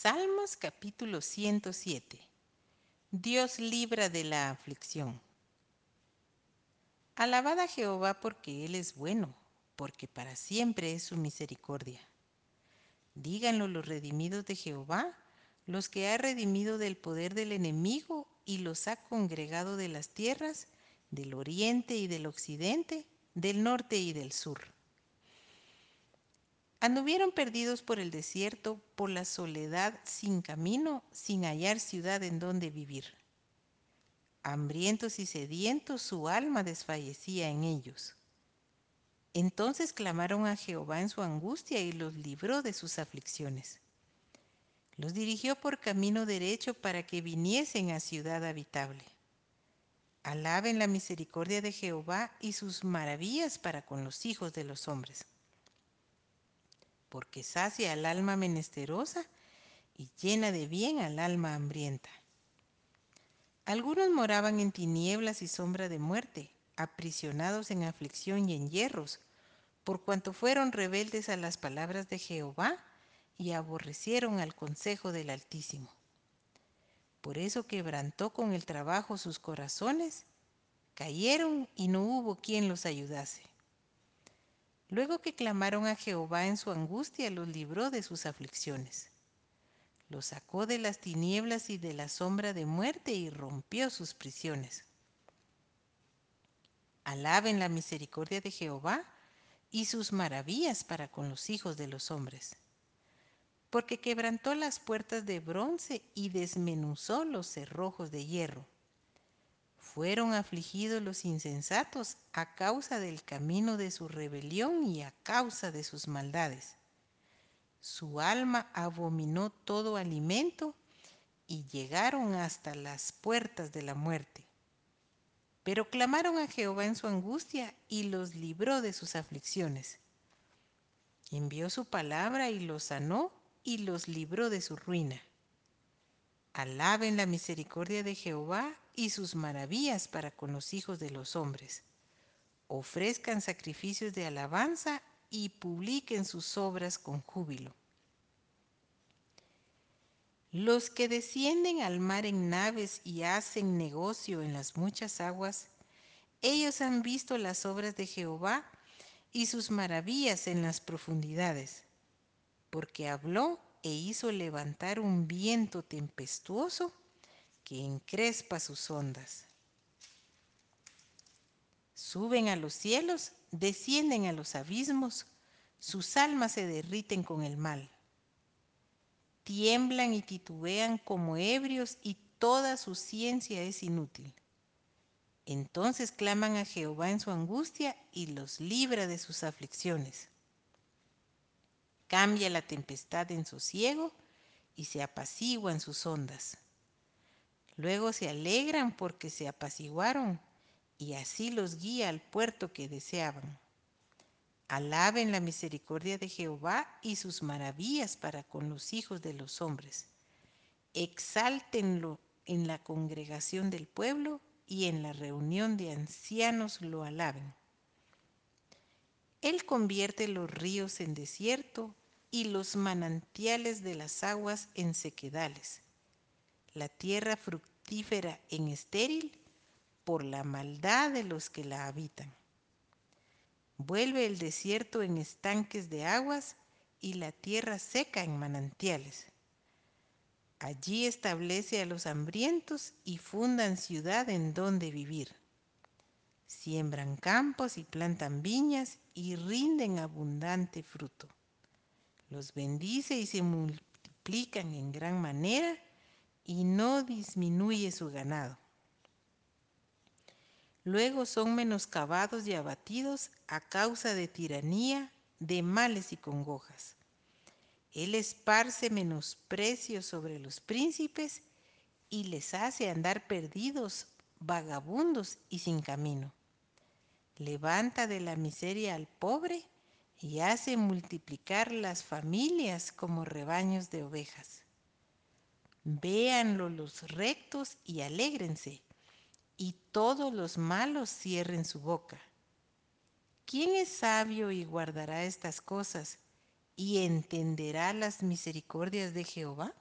Salmos capítulo 107. Dios libra de la aflicción. Alabad a Jehová porque Él es bueno, porque para siempre es su misericordia. Díganlo los redimidos de Jehová, los que ha redimido del poder del enemigo y los ha congregado de las tierras, del oriente y del occidente, del norte y del sur. Anduvieron perdidos por el desierto, por la soledad sin camino, sin hallar ciudad en donde vivir. Hambrientos y sedientos, su alma desfallecía en ellos. Entonces clamaron a Jehová en su angustia y los libró de sus aflicciones. Los dirigió por camino derecho para que viniesen a ciudad habitable. Alaben la misericordia de Jehová y sus maravillas para con los hijos de los hombres porque sacia al alma menesterosa y llena de bien al alma hambrienta. Algunos moraban en tinieblas y sombra de muerte, aprisionados en aflicción y en hierros, por cuanto fueron rebeldes a las palabras de Jehová y aborrecieron al consejo del Altísimo. Por eso quebrantó con el trabajo sus corazones, cayeron y no hubo quien los ayudase. Luego que clamaron a Jehová en su angustia, los libró de sus aflicciones. Los sacó de las tinieblas y de la sombra de muerte y rompió sus prisiones. Alaben la misericordia de Jehová y sus maravillas para con los hijos de los hombres. Porque quebrantó las puertas de bronce y desmenuzó los cerrojos de hierro fueron afligidos los insensatos a causa del camino de su rebelión y a causa de sus maldades. Su alma abominó todo alimento y llegaron hasta las puertas de la muerte. Pero clamaron a Jehová en su angustia y los libró de sus aflicciones. Envió su palabra y los sanó y los libró de su ruina. Alaben la misericordia de Jehová y sus maravillas para con los hijos de los hombres. Ofrezcan sacrificios de alabanza y publiquen sus obras con júbilo. Los que descienden al mar en naves y hacen negocio en las muchas aguas, ellos han visto las obras de Jehová y sus maravillas en las profundidades, porque habló e hizo levantar un viento tempestuoso que encrespa sus ondas. Suben a los cielos, descienden a los abismos, sus almas se derriten con el mal. Tiemblan y titubean como ebrios y toda su ciencia es inútil. Entonces claman a Jehová en su angustia y los libra de sus aflicciones. Cambia la tempestad en sosiego y se apaciguan sus ondas. Luego se alegran porque se apaciguaron y así los guía al puerto que deseaban. Alaben la misericordia de Jehová y sus maravillas para con los hijos de los hombres. Exáltenlo en la congregación del pueblo y en la reunión de ancianos lo alaben. Él convierte los ríos en desierto y los manantiales de las aguas en sequedales la tierra fructífera en estéril por la maldad de los que la habitan. Vuelve el desierto en estanques de aguas y la tierra seca en manantiales. Allí establece a los hambrientos y fundan ciudad en donde vivir. Siembran campos y plantan viñas y rinden abundante fruto. Los bendice y se multiplican en gran manera y no disminuye su ganado. Luego son menoscabados y abatidos a causa de tiranía, de males y congojas. Él esparce menosprecio sobre los príncipes y les hace andar perdidos, vagabundos y sin camino. Levanta de la miseria al pobre y hace multiplicar las familias como rebaños de ovejas. Véanlo los rectos y alégrense, y todos los malos cierren su boca. ¿Quién es sabio y guardará estas cosas y entenderá las misericordias de Jehová?